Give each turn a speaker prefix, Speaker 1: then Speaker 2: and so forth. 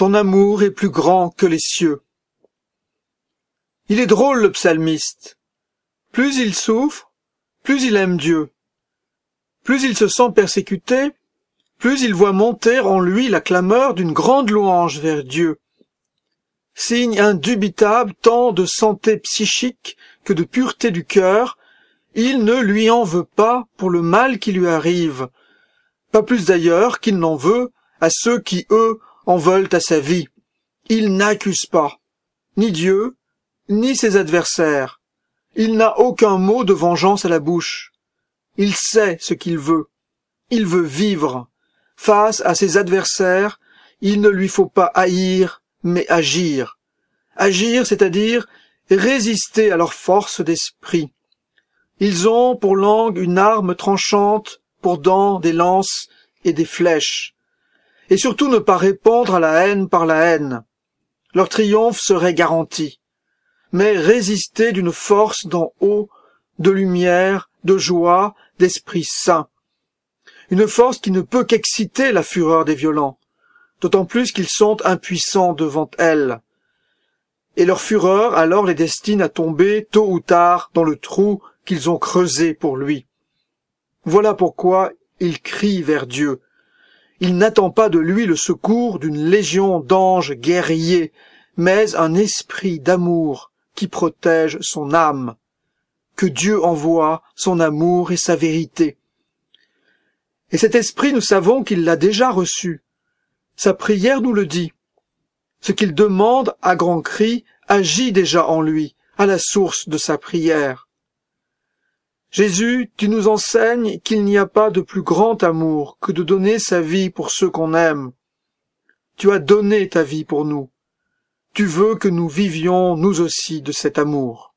Speaker 1: ton amour est plus grand que les cieux. Il est drôle le psalmiste. Plus il souffre, plus il aime Dieu. Plus il se sent persécuté, plus il voit monter en lui la clameur d'une grande louange vers Dieu. Signe indubitable tant de santé psychique que de pureté du cœur, il ne lui en veut pas pour le mal qui lui arrive, pas plus d'ailleurs qu'il n'en veut à ceux qui, eux, en veulent à sa vie. Il n'accuse pas, ni Dieu, ni ses adversaires. Il n'a aucun mot de vengeance à la bouche. Il sait ce qu'il veut. Il veut vivre. Face à ses adversaires, il ne lui faut pas haïr, mais agir. Agir, c'est-à-dire résister à leur force d'esprit. Ils ont pour langue une arme tranchante, pour dents des lances et des flèches. Et surtout ne pas répondre à la haine par la haine. Leur triomphe serait garanti. Mais résister d'une force d'en haut, de lumière, de joie, d'esprit saint. Une force qui ne peut qu'exciter la fureur des violents, d'autant plus qu'ils sont impuissants devant elle. Et leur fureur alors les destine à tomber tôt ou tard dans le trou qu'ils ont creusé pour lui. Voilà pourquoi il crie vers Dieu. Il n'attend pas de lui le secours d'une légion d'anges guerriers, mais un esprit d'amour qui protège son âme. Que Dieu envoie son amour et sa vérité. Et cet esprit, nous savons qu'il l'a déjà reçu. Sa prière nous le dit. Ce qu'il demande à grands cris agit déjà en lui, à la source de sa prière. Jésus, tu nous enseignes qu'il n'y a pas de plus grand amour que de donner sa vie pour ceux qu'on aime. Tu as donné ta vie pour nous. Tu veux que nous vivions nous aussi de cet amour.